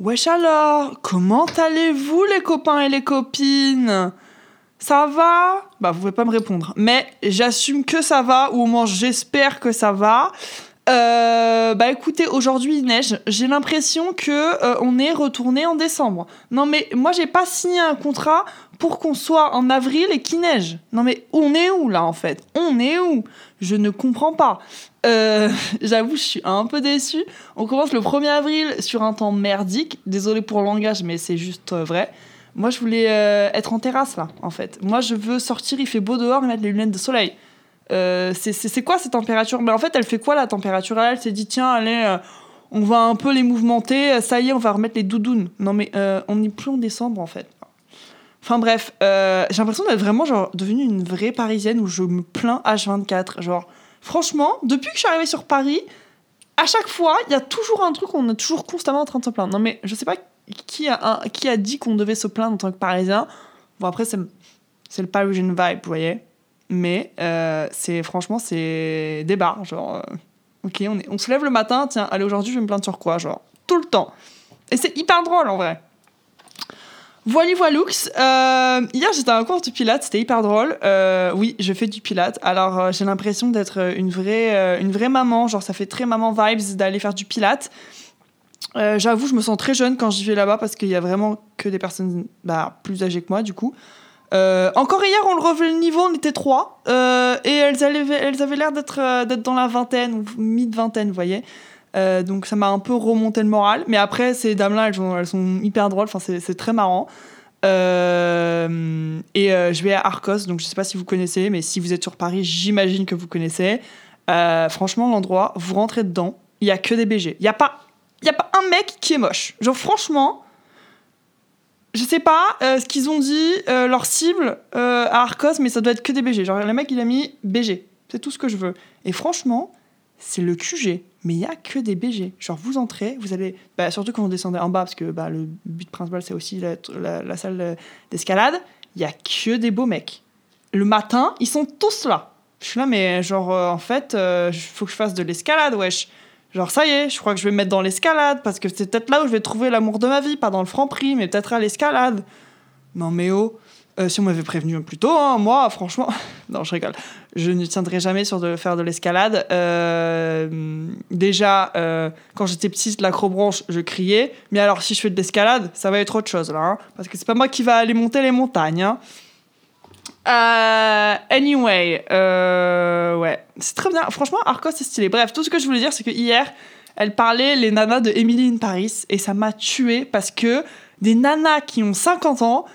Wesh alors, comment allez-vous les copains et les copines? Ça va? Bah vous pouvez pas me répondre, mais j'assume que ça va, ou au moins j'espère que ça va. Euh, bah écoutez, aujourd'hui il neige. J'ai l'impression que euh, on est retourné en décembre. Non mais moi j'ai pas signé un contrat pour qu'on soit en avril et qu'il neige. Non mais on est où là en fait? On est où? Je ne comprends pas. Euh, J'avoue, je suis un peu déçue. On commence le 1er avril sur un temps merdique. Désolé pour le langage, mais c'est juste euh, vrai. Moi, je voulais euh, être en terrasse là, en fait. Moi, je veux sortir, il fait beau dehors et mettre les lunettes de soleil. C'est quoi cette température? Mais en fait, elle fait quoi la température? Elle s'est dit tiens, allez, on va un peu les mouvementer. Ça y est, on va remettre les doudounes. Non mais on n'est plus en décembre en fait. Enfin bref, j'ai l'impression d'être vraiment devenue une vraie Parisienne où je me plains H24. Genre, franchement, depuis que je suis arrivée sur Paris, à chaque fois, il y a toujours un truc on est toujours constamment en train de se plaindre. Non mais je sais pas qui a, qui a dit qu'on devait se plaindre en tant que Parisien. Bon après c'est le Parisian vibe, vous voyez. Mais euh, c'est franchement c'est des barres, genre. euh, ok, on, est, on se lève le matin, tiens, allez aujourd'hui je vais me plaindre sur quoi, genre tout le temps. Et c'est hyper drôle en vrai. Voili voilux. Euh, hier, j'étais à un cours de pilates, c'était hyper drôle. Euh, oui, je fais du pilates. Alors, euh, j'ai l'impression d'être euh, une vraie, une vraie maman. Genre, ça fait très maman vibes d'aller faire du pilates. J'avoue, je me sens très jeune quand j'y vais là-bas parce qu'il y a vraiment que des personnes bah, plus âgées que moi, du coup. Encore hier, on le relevait le niveau, on était trois. et elles avaient elles avaient l'air d'être d'être dans la vingtaine ou mi-vingtaine, vous voyez. Euh, donc ça m'a un peu remonté le moral. Mais après, ces dames-là, elles, sont- hyper drôles. Enfin, c'est très marrant. Euh, et euh, je vais à Arcos, donc je sais pas si vous connaissez, mais si vous êtes sur Paris, j'imagine que vous connaissez. Franchement, l'endroit, vous rentrez dedans, il y a que des BG. Il y a pas, a pas un mec qui est moche. Genre franchement, je sais pas ce qu'ils ont dit, leur cible à Arcos, mais ça doit être que des BG. Genre le mec, il a mis BG. C'est tout ce que je veux. Et franchement, c'est le QG, mais il y a que des BG. Genre vous entrez, vous allez, bah, surtout quand vous descendez en bas, parce que bah, le but principal c'est aussi la, la- salle euh, d'escalade, il y a que des beaux mecs. Le matin, ils sont tous là. Je suis là, mais genre euh, en fait, il faut que je fasse de l'escalade, wesh. Genre ça y est, je crois que je vais me mettre dans l'escalade, parce que c'est peut-être là où je vais trouver l'amour de ma vie, pas dans le franc prix, mais peut-être à l'escalade. Non mais oh, euh, si on m'avait prévenu plus tôt, hein, moi, franchement, non, je rigole. Je ne tiendrai jamais sur de faire de l'escalade. Euh, déjà, euh, quand j'étais petite, l'acrobranche, je criais. Mais alors, si je fais de l'escalade, ça va être autre chose là, hein, parce que c'est pas moi qui va aller monter les montagnes. hein. Anyway, ouais, c'est très bien. Franchement, Arcos, c'est stylé. Bref, tout ce que je voulais dire, c'est que hier, elle parlait les nanas de Emily in Paris et ça m'a tué parce que des nanas qui ont 50 ans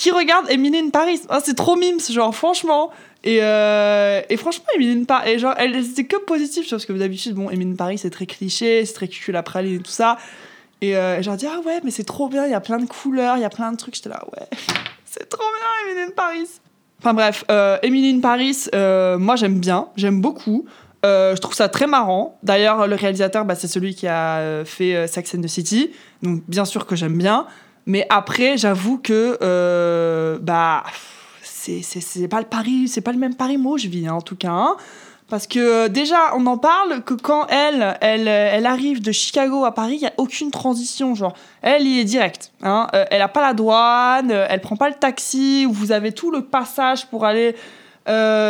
qui regardent Emily in Paris, Ah, c'est trop mimes, genre franchement. Et, euh, et franchement, Emily in Paris, genre, elle était que positive, parce que d'habitude, bon, Emily in Paris, c'est très cliché, c'est très cucul à praline et tout ça. Et euh, genre, dit, ah ouais, mais c'est trop bien, il y a plein de couleurs, il y a plein de trucs. J'étais là, ouais, c'est trop bien, Emily in Paris. Enfin bref, euh, Emily in Paris, euh, moi j'aime bien, j'aime beaucoup. Euh, je trouve ça très marrant. D'ailleurs, le réalisateur, bah, c'est celui qui a fait Sex and the City. Donc, bien sûr que j'aime bien. Mais après, j'avoue que euh, bah, c'est pas le Paris, c'est pas le même Paris moi je vis, hein, en tout cas. hein. Parce que euh, déjà, on en parle que quand elle, elle, euh, elle arrive de Chicago à Paris, il n'y a aucune transition. Genre, elle y est directe. Hein. Elle n'a pas la douane, elle prend pas le taxi, vous avez tout le passage pour aller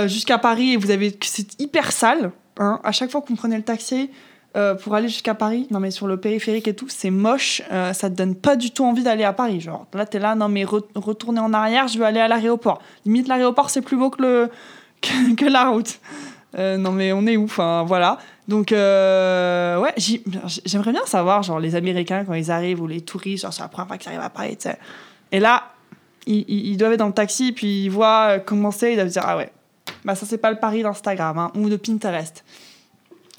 jusqu'à Paris et vous avez c'est hyper sale. Hein. À chaque fois qu'on prenait le taxi euh, pour aller jusqu'à Paris, non mais sur le périphérique et tout, c'est moche. euh, ça te donne pas du tout envie d'aller à Paris. Genre là, t'es là, non mais re- retourner en arrière, je veux aller à l'aéroport. Limite, l'aéroport c'est plus beau que le que, la route. Euh, non mais on est où Enfin voilà. Donc euh, ouais, j'aimerais bien savoir genre les Américains quand ils arrivent ou les touristes, genre c'est la première fois qu'ils arrivent à Paris, tu sais. Et là, ils, doivent être dans le taxi puis ils voient comment c'est, ils doivent dire ah ouais, bah ça c'est pas le Paris d'Instagram hein, ou de Pinterest.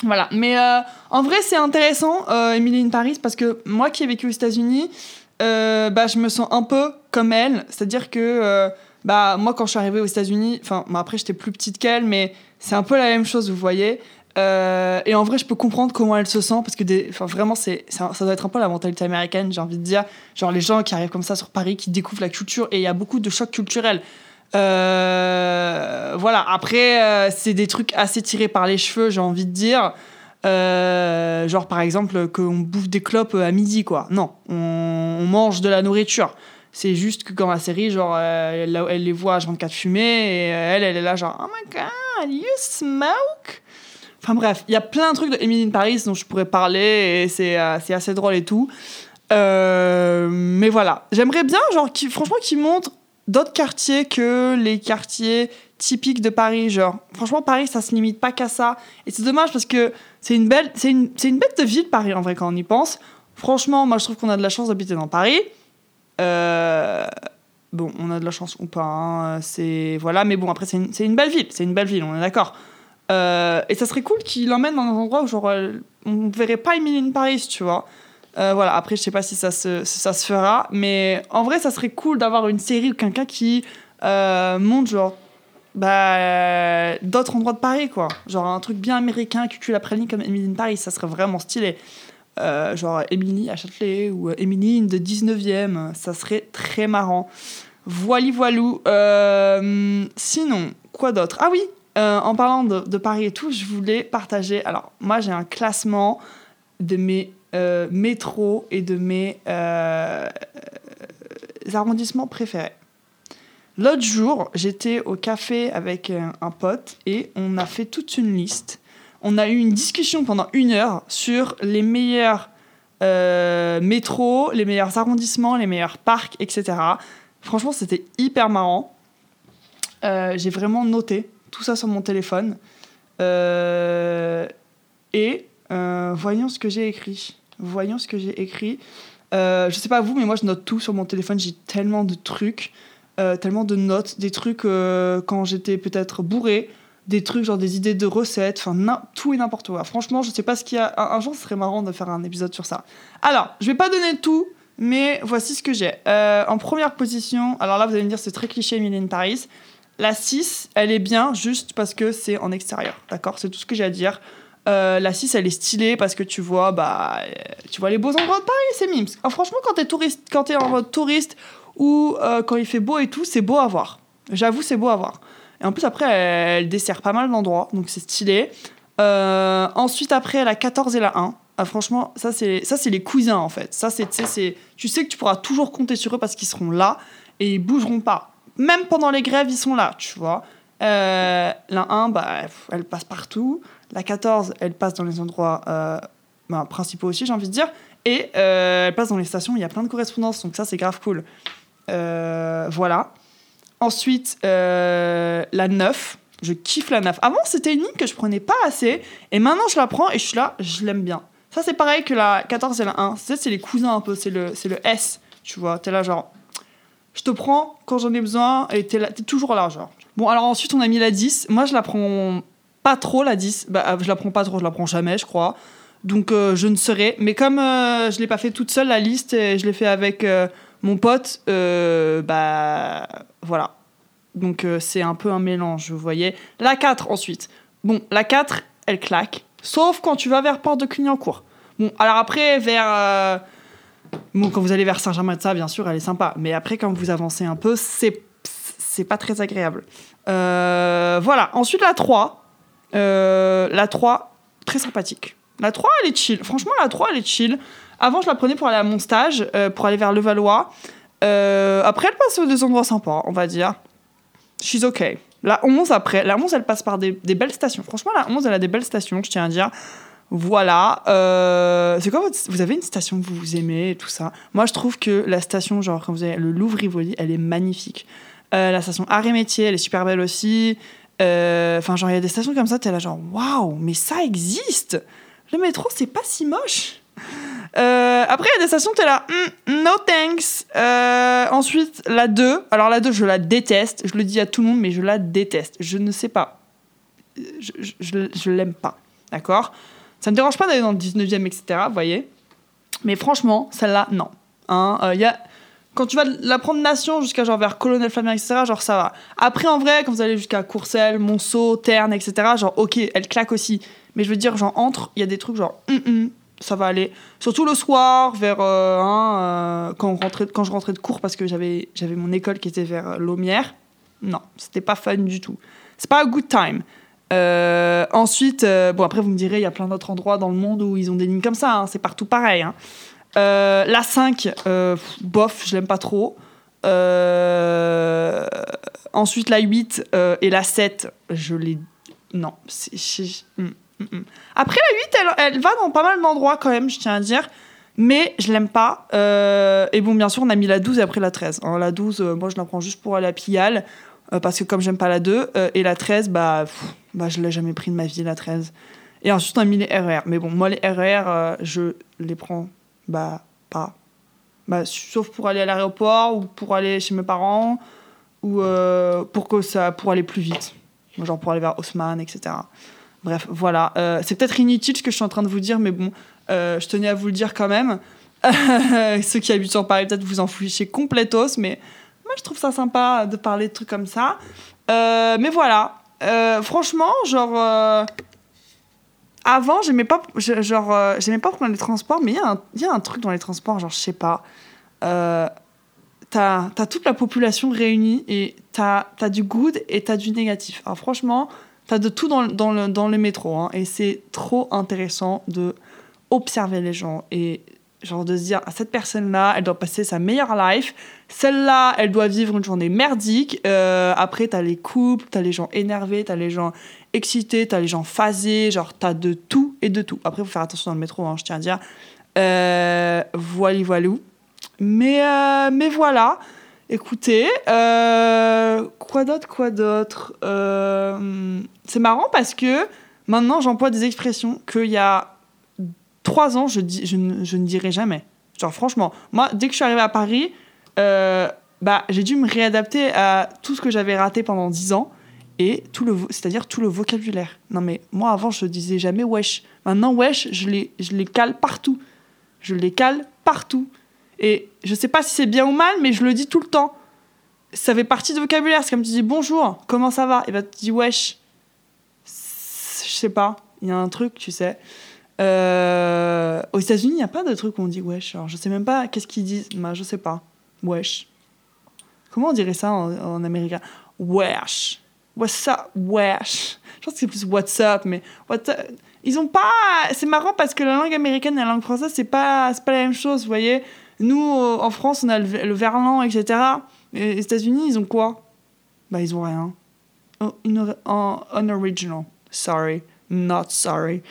Voilà, mais euh, en vrai c'est intéressant, euh, Emily in Paris, parce que moi qui ai vécu aux États-Unis, euh, bah je me sens un peu comme elle, c'est-à-dire que euh, bah moi quand je suis arrivée aux États-Unis, enfin bon, après j'étais plus petite qu'elle, mais c'est un peu la même chose, vous voyez. Et en vrai, je peux comprendre comment elle se sent parce que vraiment, c'est, ça, ça doit être un peu la mentalité américaine, j'ai envie de dire. Genre les gens qui arrivent comme ça sur Paris, qui découvrent la culture et il y a beaucoup de chocs culturels. Euh, voilà, après, euh, c'est des trucs assez tirés par les cheveux, j'ai envie de dire. Euh, genre, par exemple, qu'on bouffe des clopes à midi, quoi. Non, on, on mange de la nourriture. C'est juste que quand la série, genre, euh, elle, les voit à 24 fumer et elle, elle est là, genre, oh my god, you smoke? Enfin bref, il y a plein de trucs de Emily in Paris dont je pourrais parler et c'est euh, assez drôle et tout. Euh, mais voilà, j'aimerais bien, genre, qu'il- franchement, qu'ils montrent d'autres quartiers que les quartiers typiques de Paris. Genre, franchement, Paris, ça se limite pas qu'à ça. Et c'est dommage parce que c'est une belle, c'est une, c'est une bête de ville, Paris, en vrai, quand on y pense. Franchement, moi, je trouve qu'on a de la chance d'habiter dans Paris. Euh, bon, on a de la chance ou pas. hein, c'est voilà, mais bon, après, c'est une, c'est une belle ville. C'est une belle ville, on est d'accord. Euh, et ça serait cool qu'il l'emmène dans un endroit où genre, euh, on ne verrait pas Emily in Paris, tu vois. Euh, voilà, après, je sais pas si ça, se, ça se fera, mais en vrai, ça serait cool d'avoir une série ou quelqu'un qui euh, montre genre bah, d'autres endroits de Paris, quoi. Genre un truc bien américain, cucul après ligne comme Emily in Paris, ça serait vraiment stylé. Euh, genre Emily à Châtelet ou euh, Emily in de 19e, ça serait très marrant. Voili voilou. Sinon, quoi d'autre? Ah oui, en parlant de, de Paris et tout, je voulais partager. Alors, moi, j'ai un classement de mes euh, métros et de mes euh, arrondissements préférés. L'autre jour, j'étais au café avec un, un pote et on a fait toute une liste. On a eu une discussion pendant une heure sur les meilleurs euh, métros, les meilleurs arrondissements, les meilleurs parcs, etc. Franchement, c'était hyper marrant. Euh, J'ai vraiment noté tout ça sur mon téléphone. Euh, et euh, voyons ce que j'ai écrit. Voyons ce que j'ai écrit. Euh, je sais pas vous, mais moi je note tout sur mon téléphone. J'ai tellement de trucs, euh, tellement de notes, des trucs euh, quand j'étais peut-être bourré, des trucs genre des idées de recettes, enfin tout et n'importe quoi. Franchement, je sais pas ce qu'il y a. Un, un jour, ce serait marrant de faire un épisode sur ça. Alors, je vais pas donner tout, mais voici ce que j'ai. Euh, en première position, alors là, vous allez me dire, c'est très cliché, in Paris. La 6, elle est bien juste parce que c'est en extérieur, d'accord? C'est tout ce que j'ai à dire. Euh, la 6, elle est stylée parce que tu vois, bah, euh, tu vois les beaux endroits de Paris, c'est mimes. Ah, franchement, quand t'es touriste, quand t'es en mode touriste ou euh, quand il fait beau et tout, c'est beau à voir. J'avoue, c'est beau à voir. Et en plus, après, elle, dessert pas mal d'endroits, donc c'est stylé. Ensuite, après, la 14 et la 1. Ah, franchement, ça, c'est les cousins, en fait. Ça, c'est- tu sais que tu pourras toujours compter sur eux parce qu'ils seront là et ils bougeront pas. Même pendant les grèves, ils sont là, tu vois. Euh, la 1, bah, elle passe partout. La 14, elle passe dans les endroits euh, bah, principaux aussi, j'ai envie de dire. Et euh, elle passe dans les stations, il y a plein de correspondances, donc ça, c'est grave cool. Voilà. Ensuite, la 9. Je kiffe la 9. Avant, c'était une ligne que je prenais pas assez. Et maintenant, je la prends et je suis là, je l'aime bien. Ça, c'est pareil que la 14 et la 1. C'est les cousins un peu, c'est le, le S. Tu vois, t'es là, genre, je te prends quand j'en ai besoin et t'es toujours là, genre. Bon, alors ensuite, on a mis la 10. Moi, je la prends pas trop, la 10. Bah, euh, je la prends pas trop, je la prends jamais, je crois. Donc, euh, je ne saurais. Mais comme euh, je l'ai pas fait toute seule, la liste, je l'ai fait avec mon pote, bah, voilà. Donc, c'est un peu un mélange, vous voyez. La 4, ensuite. Bon, la 4, elle claque. Sauf quand tu vas vers Porte de Clignancourt. Bon, alors après, vers. Bon, quand vous allez vers Saint-Germain de ça, bien sûr, elle est sympa. Mais après, quand vous avancez un peu, c'est c'est pas très agréable. Euh, voilà. Ensuite, la 3. Euh, la 3, très sympathique. La 3, elle est chill. Franchement, la 3, elle est chill. Avant, je la prenais pour aller à mon stage, euh, pour aller vers Levallois. Après, elle passe des endroits sympas, on va dire. She's okay. La 11, après, la 11, elle passe par des, belles stations. Franchement, la 11, elle a des belles stations, je tiens à dire. Voilà. C'est quoi. Vous avez une station que vous aimez et tout ça? Moi, je trouve que la station, genre, quand vous avez le Louvre-Rivoli, elle est magnifique. Euh, la station Arrêt Métier, elle est super belle aussi. Euh, Enfin, genre, il y a des stations comme ça, t'es là, genre, waouh, mais ça existe Le métro, c'est pas si moche Euh, après, il y a des stations, t'es là, Hmm, no thanks. Ensuite, la 2. Alors, la 2, je la déteste. Je le dis à tout le monde, mais je la déteste. Je ne sais pas. Je, je, je, l'aime pas. D'accord? Ça me dérange pas d'aller dans le 19e, etc. Vous voyez Mais franchement, celle-là, non. Hein, y a... Quand tu vas la prendre Nation jusqu'à genre vers Colonel Flamien, etc., genre ça va. Après, en vrai, quand vous allez jusqu'à Courcelles, Monceau, Terne, etc., genre ok, elle claque aussi. Mais je veux dire, genre entre, il y a des trucs genre hum, hum, ça va aller. Surtout le soir, vers euh, hein, euh, quand, je rentrais de cours parce que j'avais mon école qui était vers euh, Laumière. Non, c'était pas fun du tout. C'est pas a good time. Ensuite, bon après vous me direz, il y a plein d'autres endroits dans le monde où ils ont des lignes comme ça, hein, c'est partout pareil. hein. Euh, la 5, euh, bof, je l'aime pas trop. Euh, ensuite la 8 euh, et la 7, je les... Non, c'est... hum, hum, hum. Après la 8, elle, elle va dans pas mal d'endroits quand même, je tiens à dire. Mais je l'aime pas. Euh, et bon, bien sûr, on a mis la 12 et après la 13. hein. la 12, euh, moi, je la prends juste pour aller à Pigalle. parce que comme j'aime pas la 2. euh, et la 13, bah, pff, bah je l'ai jamais pris de ma vie, la 13. Et ensuite, on a mis les RER. Mais bon, moi, les RER, je les prends bah, pas. Bah, sauf pour aller à l'aéroport ou pour aller chez mes parents ou euh, pour, que ça, pour aller plus vite. Genre pour aller vers Haussmann, etc. Bref, voilà. Euh, c'est peut-être inutile ce que je suis en train de vous dire, mais bon, euh, je tenais à vous le dire quand même. Ceux qui habitent sur Paris, peut-être vous en fichez complétos, mais moi je trouve ça sympa de parler de trucs comme ça. Mais voilà. Franchement, genre. Avant, j'aimais pas, je- genre, euh, j'aimais pas prendre les transports, mais il y, y a un truc dans les transports, genre, je sais pas. Euh, t'as as toute la population réunie et t'as as du good et t'as du négatif. Alors franchement, t'as de tout dans, dans, le, dans le métro hein, et c'est trop intéressant de observer les gens et genre de se dire ah, cette personne-là, elle doit passer sa meilleure life, celle-là, elle doit vivre une journée merdique. Euh, après, t'as les couples, t'as les gens énervés, t'as les gens excités, t'as les gens phasés, genre t'as de tout et de tout. Après, faut faire attention dans le métro, hein, je tiens à dire. Euh, voili voilou. Mais, euh, mais voilà. Écoutez, euh, quoi d'autre, quoi d'autre? C'est marrant parce que maintenant j'emploie des expressions qu'il y a trois ans je, ne, je ne dirais jamais. Genre franchement, moi dès que je suis arrivée à Paris, euh, bah, j'ai dû me réadapter à tout ce que j'avais raté pendant dix ans et tout le, c'est-à-dire tout le vocabulaire. Non mais moi avant je disais jamais wesh. Maintenant wesh, je les, je les cale partout. Je les cale partout. Et je sais pas si c'est bien ou mal, mais je le dis tout le temps. Ça fait partie du vocabulaire. C'est comme tu dis bonjour, comment ça va? Et ben tu dis wesh. Je sais pas, il y a un truc, tu sais. Euh, aux États-Unis, il n'y a pas de truc où on dit wesh. Alors je sais même pas qu'est-ce qu'ils disent. Bah, je sais pas. Wesh. Comment on dirait ça en, en américain? Wesh. What's up Wesh? Je pense que c'est plus what's up, mais what's up ils ont pas. C'est marrant parce que la langue américaine et la langue française, c'est pas, pas la même chose, vous voyez. Nous, euh, en France, on a le, verlan, etc. Et les États-Unis, ils ont quoi? Bah, ils ont rien. Oh, en- unoriginal. Sorry. Not sorry.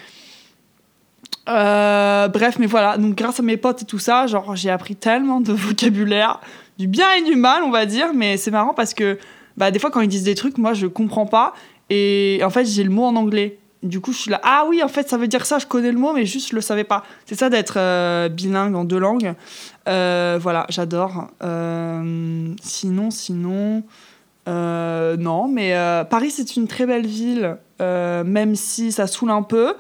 Euh, bref, mais voilà. Donc, grâce à mes potes et tout ça, genre, j'ai appris tellement de vocabulaire, du bien et du mal, on va dire. Mais c'est marrant parce que, bah, des fois, quand ils disent des trucs, moi, je comprends pas. Et en fait, j'ai le mot en anglais. Du coup, je suis là, ah oui, en fait, ça veut dire ça, je connais le mot, mais juste, je le savais pas. C'est ça d'être euh, bilingue en deux langues. Euh, voilà, j'adore. Sinon, sinon, non, mais Paris, c'est une très belle ville, même si ça saoule un peu.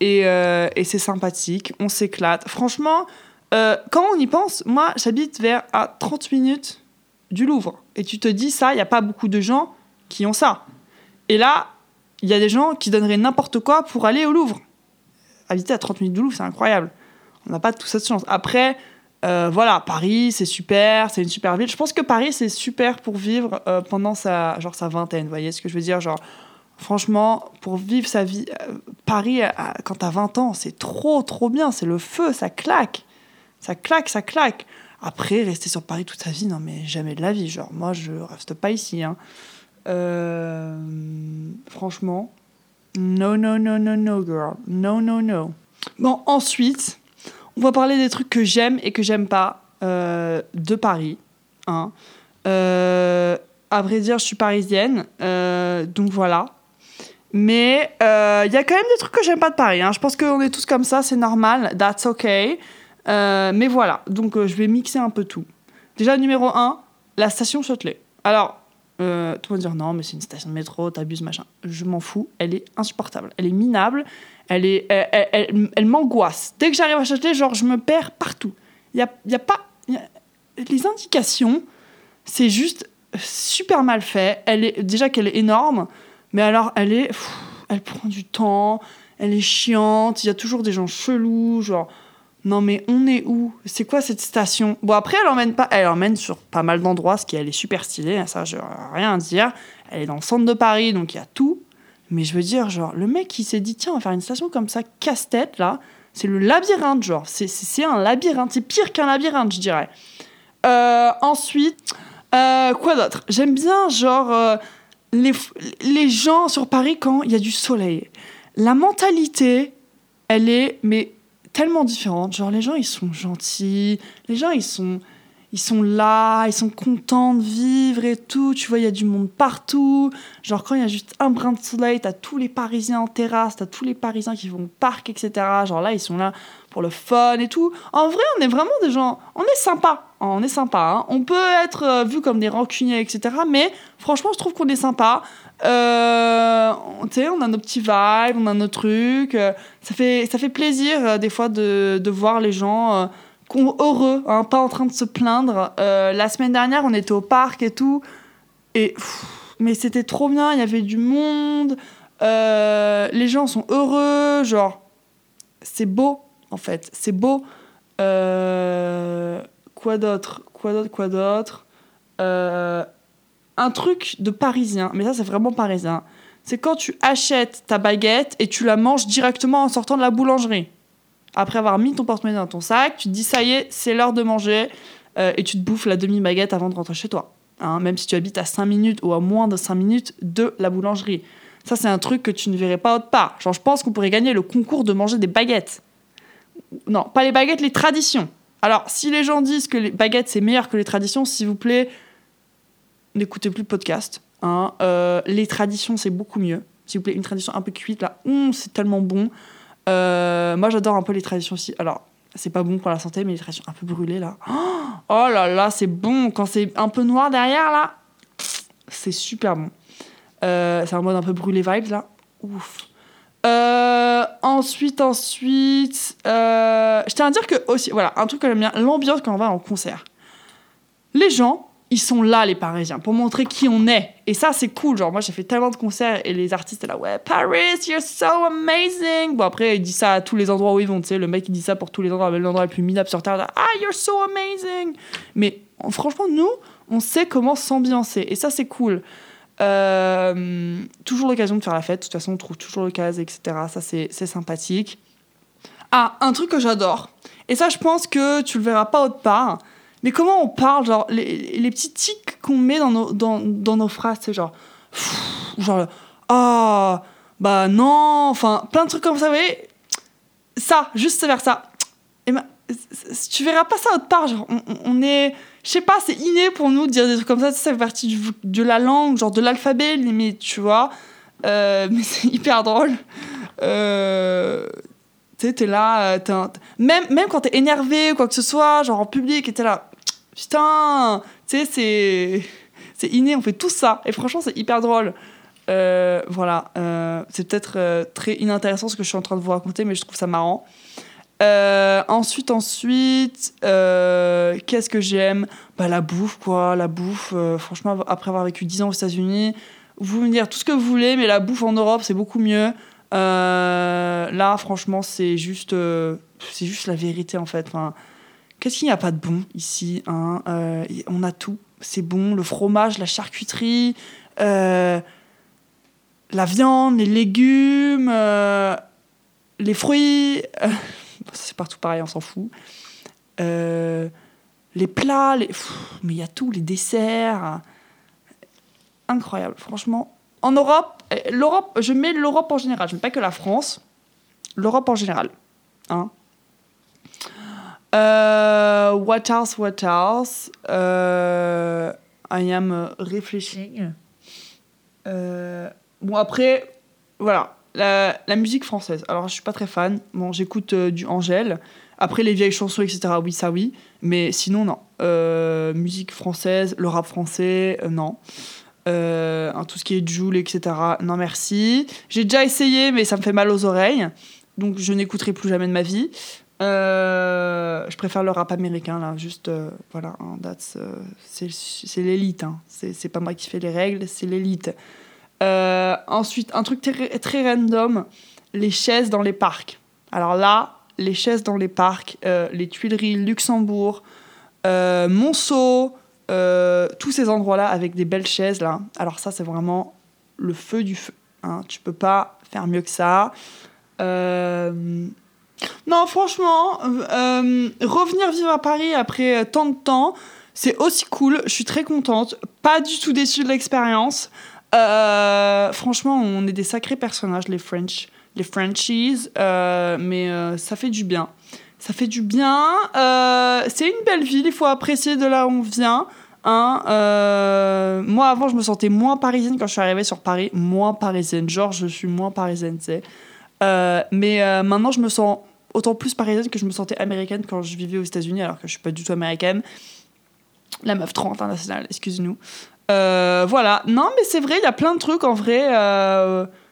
Et euh, et c'est sympathique, on s'éclate. Franchement, euh, quand on y pense, moi, j'habite vers à 30 minutes du Louvre. Et tu te dis ça, il n'y a pas beaucoup de gens qui ont ça. Et là, il y a des gens qui donneraient n'importe quoi pour aller au Louvre. Habiter à 30 minutes du Louvre, c'est incroyable. On n'a pas toute cette chance. Après, euh, voilà, Paris, c'est super, c'est une super ville. Je pense que Paris, c'est super pour vivre euh, pendant sa, genre, sa vingtaine. Vous voyez ce que je veux dire Genre, franchement, pour vivre sa vie, euh, Paris, euh, quand t'as 20 ans, c'est trop, trop bien. C'est le feu, ça claque. Ça claque, ça claque. Après, rester sur Paris toute sa vie, non, mais jamais de la vie. Genre, moi, je reste pas ici. Hein. Euh, franchement, no, no, no, no, no, girl. No, no, no. Bon, ensuite, on va parler des trucs que j'aime et que j'aime pas de Paris. Hein. À vrai dire, je suis parisienne, donc voilà. Mais euh, il y a quand même des trucs que j'aime pas de Paris. hein. Je pense qu'on est tous comme ça, c'est normal. That's okay. Euh, mais voilà, donc euh, je vais mixer un peu tout. Déjà, numéro 1, la station Châtelet. Alors, euh, tout le monde dire non, mais c'est une station de métro, t'abuses, machin. Je m'en fous, elle est insupportable. Elle est minable, elle, est, elle, elle- elle- m'angoisse. Dès que j'arrive à Châtelet, genre, je me perds partout. Il y a, y a pas. Les indications, c'est juste super mal fait. Elle est, déjà qu'elle est énorme, mais alors elle est. elle prend du temps, elle est chiante, il y a toujours des gens chelous, genre. Non mais on est où? C'est quoi cette station? Bon après elle emmène pas, elle emmène sur pas mal d'endroits, ce qui est super stylée, hein, ça je rien à dire. elle est dans le centre de Paris, donc il y a tout. Mais je veux dire, genre, le mec qui s'est dit, tiens, on va faire une station comme ça, casse-tête, là, c'est le labyrinthe, genre. C'est un labyrinthe, c'est pire qu'un labyrinthe, je dirais. Euh, ensuite, euh, quoi d'autre? J'aime bien, genre, euh, les, gens sur Paris quand il y a du soleil. La mentalité, elle est, mais tellement différente. Genre, les gens, ils sont gentils, les gens, ils sont ils sont là, ils sont contents de vivre et tout. Tu vois, il y a du monde partout. Genre, quand il y a juste un brin de soleil, t'as tous les Parisiens en terrasse, t'as tous les Parisiens qui vont au parc, etc. Genre là, ils sont là pour le fun et tout. En vrai, on est vraiment des gens. On est sympa. On est sympa. Hein. On peut être euh, vu comme des rancuniers, etc. Mais franchement, je trouve qu'on est sympa. Euh, tu sais, on a nos petits vibes, on a nos trucs. Euh, ça, fait, ça fait plaisir, des fois, de, de voir les gens heureux, hein, pas en train de se plaindre. Euh, la semaine dernière, on était au parc et tout, et mais c'était trop bien. Il y avait du monde, euh, les gens sont heureux, genre c'est beau en fait, c'est beau. Euh, quoi d'autre, quoi d'autre, quoi d'autre? un truc de parisien, mais ça c'est vraiment parisien. C'est quand tu achètes ta baguette et tu la manges directement en sortant de la boulangerie après avoir mis ton porte-monnaie dans ton sac, tu te dis ça y est, c'est l'heure de manger, euh, et tu te bouffes la demi-baguette avant de rentrer chez toi. Hein, même si tu habites à 5 minutes ou à moins de 5 minutes de la boulangerie. Ça, c'est un truc que tu ne verrais pas autre part. Genre, je pense qu'on pourrait gagner le concours de manger des baguettes. Non, pas les baguettes, les traditions. Alors, si les gens disent que les baguettes, c'est meilleur que les traditions, s'il vous plaît, n'écoutez plus le podcast. Hein. Euh, les traditions, c'est beaucoup mieux. S'il vous plaît, une tradition un peu cuite, là, hum, c'est tellement bon. Euh, moi, j'adore un peu les traditions aussi. Alors, c'est pas bon pour la santé, mais les traditions un peu brûlées, là. Oh là là, c'est bon. Quand c'est un peu noir derrière, là, c'est super bon. Euh, c'est un mode un peu brûlé vibes, là. Ouf. Euh, ensuite, ensuite, je tiens à dire que aussi, voilà, un truc que j'aime bien, l'ambiance quand on va en concert. Les gens, ils sont là, les Parisiens, pour montrer qui on est. Et ça, c'est cool. Genre, moi, j'ai fait tellement de concerts et les artistes, là, ouais, Paris, you're so amazing. Bon, après, il dit ça à tous les endroits où ils vont, tu sais. Le mec, il dit ça pour tous les endroits, l'endroit le plus minable sur Terre. Ah, you're so amazing. Mais franchement, nous, on sait comment s'ambiancer. Et ça, c'est cool. Euh, toujours l'occasion de faire la fête. De toute façon, on trouve toujours l'occasion, etc. Ça, c'est sympathique. Ah, un truc que j'adore. Et ça, je pense que tu le verras pas autre part mais comment on parle, genre, les, petits tics qu'on met dans nos, dans, dans nos phrases, c'est genre, genre, ah, bah non, enfin, plein de trucs comme ça, vous voyez, ça, juste vers ça. Et ben, tu verras pas ça autre part, genre, on, est, je sais pas, c'est inné pour nous de dire des trucs comme ça, ça fait partie du, de la langue, genre de l'alphabet, limite, tu vois. Euh, mais c'est hyper drôle. Euh, tu sais, t'es là, euh, même, même quand t'es énervé ou quoi que ce soit, genre en public, et t'es là, putain, tu sais, c'est, inné, on fait tout ça. Et franchement, c'est hyper drôle. Euh, voilà, euh, c'est peut-être très inintéressant ce que je suis en train de vous raconter, mais je trouve ça marrant. ensuite, ensuite, qu'est-ce que j'aime? Bah, La bouffe, quoi. La bouffe, franchement, après avoir vécu 10 ans aux États-Unis, vous me dire tout ce que vous voulez, mais la bouffe en Europe, c'est beaucoup mieux. Euh, là, franchement, c'est juste, euh, c'est juste la vérité en fait. Enfin, Qu'est-ce qu'il n'y a pas de bon ici hein euh, On a tout. C'est bon. Le fromage, la charcuterie, la viande, les légumes, les fruits. c'est partout pareil, on s'en fout. les plats, mais il y a tout, les desserts. Incroyable, franchement en Europe, euh, l'Europe, je mets l'Europe en général, je ne mets pas que la France, l'Europe en général. Hein. Euh, what else, what else? Euh, I am refreshing. bon, après, voilà, la, musique française. Alors, je suis pas très fan. Bon, j'écoute du Angèle. Après, les vieilles chansons, etc., oui, ça oui. Mais sinon, non. musique française, le rap français, non. Euh, tout ce qui est Joule, etc. Non merci. J'ai déjà essayé, mais ça me fait mal aux oreilles. Donc je n'écouterai plus jamais de ma vie. Euh, je préfère le rap américain, là. Juste, euh, voilà, hein, c'est l'élite. Hein. C'est pas moi qui fais les règles, c'est l'élite. ensuite, un truc très, très random les chaises dans les parcs. Alors là, les chaises dans les parcs, les Tuileries, Luxembourg, Monceau, euh, tous ces endroits-là avec des belles chaises là. Alors ça, c'est vraiment le feu du feu. Hein. Tu peux pas faire mieux que ça. Euh, Non, franchement, euh, revenir vivre à Paris après tant de temps, c'est aussi cool. Je suis très contente. Pas du tout déçue de l'expérience. Franchement, on est des sacrés personnages, les French, les Frenchies. Mais ça fait du bien. Ça fait du bien. Euh, c'est une belle ville. Il faut apprécier de là où on vient. Hein, euh, moi, avant, je me sentais moins parisienne quand je suis arrivée sur Paris. Moins parisienne. Genre, je suis moins parisienne, tu sais. Euh, mais maintenant, je me sens autant plus parisienne que je me sentais américaine quand je vivais aux États-Unis, alors que je suis pas du tout américaine. La meuf trop internationale, excusez-nous. Euh, voilà. Non, mais c'est vrai, il y a plein de trucs en vrai.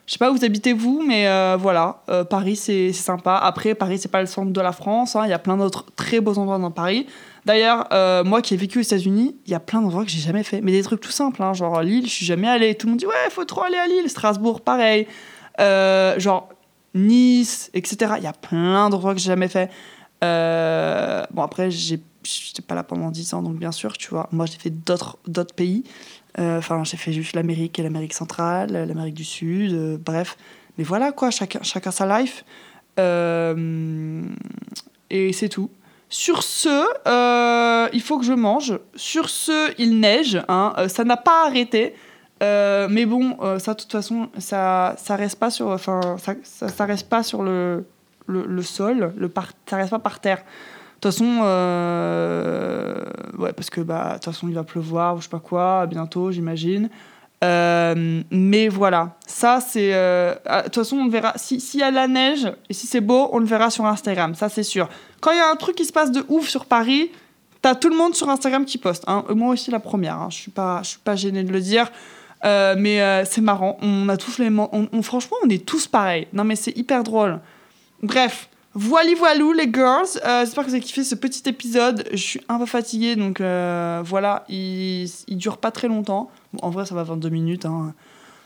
Je sais pas où vous habitez vous, mais euh, voilà. Euh, Paris, c'est sympa. Après, Paris, c'est pas le centre de la France. hein. Il y a plein d'autres très beaux endroits dans Paris. D'ailleurs, euh, moi qui ai vécu aux États-Unis, il y a plein d'endroits que j'ai jamais fait. Mais des trucs tout simples, hein, genre Lille, je suis jamais allée. Tout le monde dit ouais, faut trop aller à Lille. Strasbourg, pareil. Genre Nice, etc. Il y a plein d'endroits que j'ai jamais fait. Bon, après, j'ai- j'étais pas là pendant 10 ans, donc bien sûr, tu vois. Moi, j'ai fait d'autres d'autres pays. Euh, Enfin, j'ai fait juste l'Amérique et l'Amérique centrale, l'Amérique du Sud, euh, bref. Mais voilà, quoi, chacun, sa life. Euh, et c'est tout. Sur ce, il faut que je mange. Sur ce, il neige. Hein. Ça n'a pas arrêté. Mais bon, ça, de toute façon, ça, ça reste pas sur, enfin, ça, ça, reste pas sur le, le, le sol, le par, ça reste pas par terre. Toute façon, euh, ouais, parce que bah, de toute façon, il va pleuvoir ou je sais pas quoi, bientôt, j'imagine. Euh, mais voilà, ça c'est. euh, ah, De toute façon, on verra. Si- S'il y a la neige et si c'est beau, on le verra sur Instagram, ça c'est sûr. Quand il y a un truc qui se passe de ouf sur Paris, t'as tout le monde sur Instagram qui poste. hein. Moi aussi la première, hein. je suis pas, suis pas gênée de le dire. Mais c'est marrant, on a tous les. On, on- franchement, on est tous pareils. Non, mais c'est hyper drôle. Bref, voili voilou les girls. Euh, J'espère que vous avez kiffé ce petit épisode. Je suis un peu fatiguée, donc euh, voilà, il, dure pas très longtemps. En vrai, ça va 22 minutes. hein.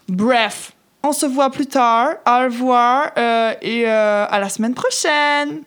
Bref, on se voit plus tard. Au revoir euh, et à la semaine prochaine.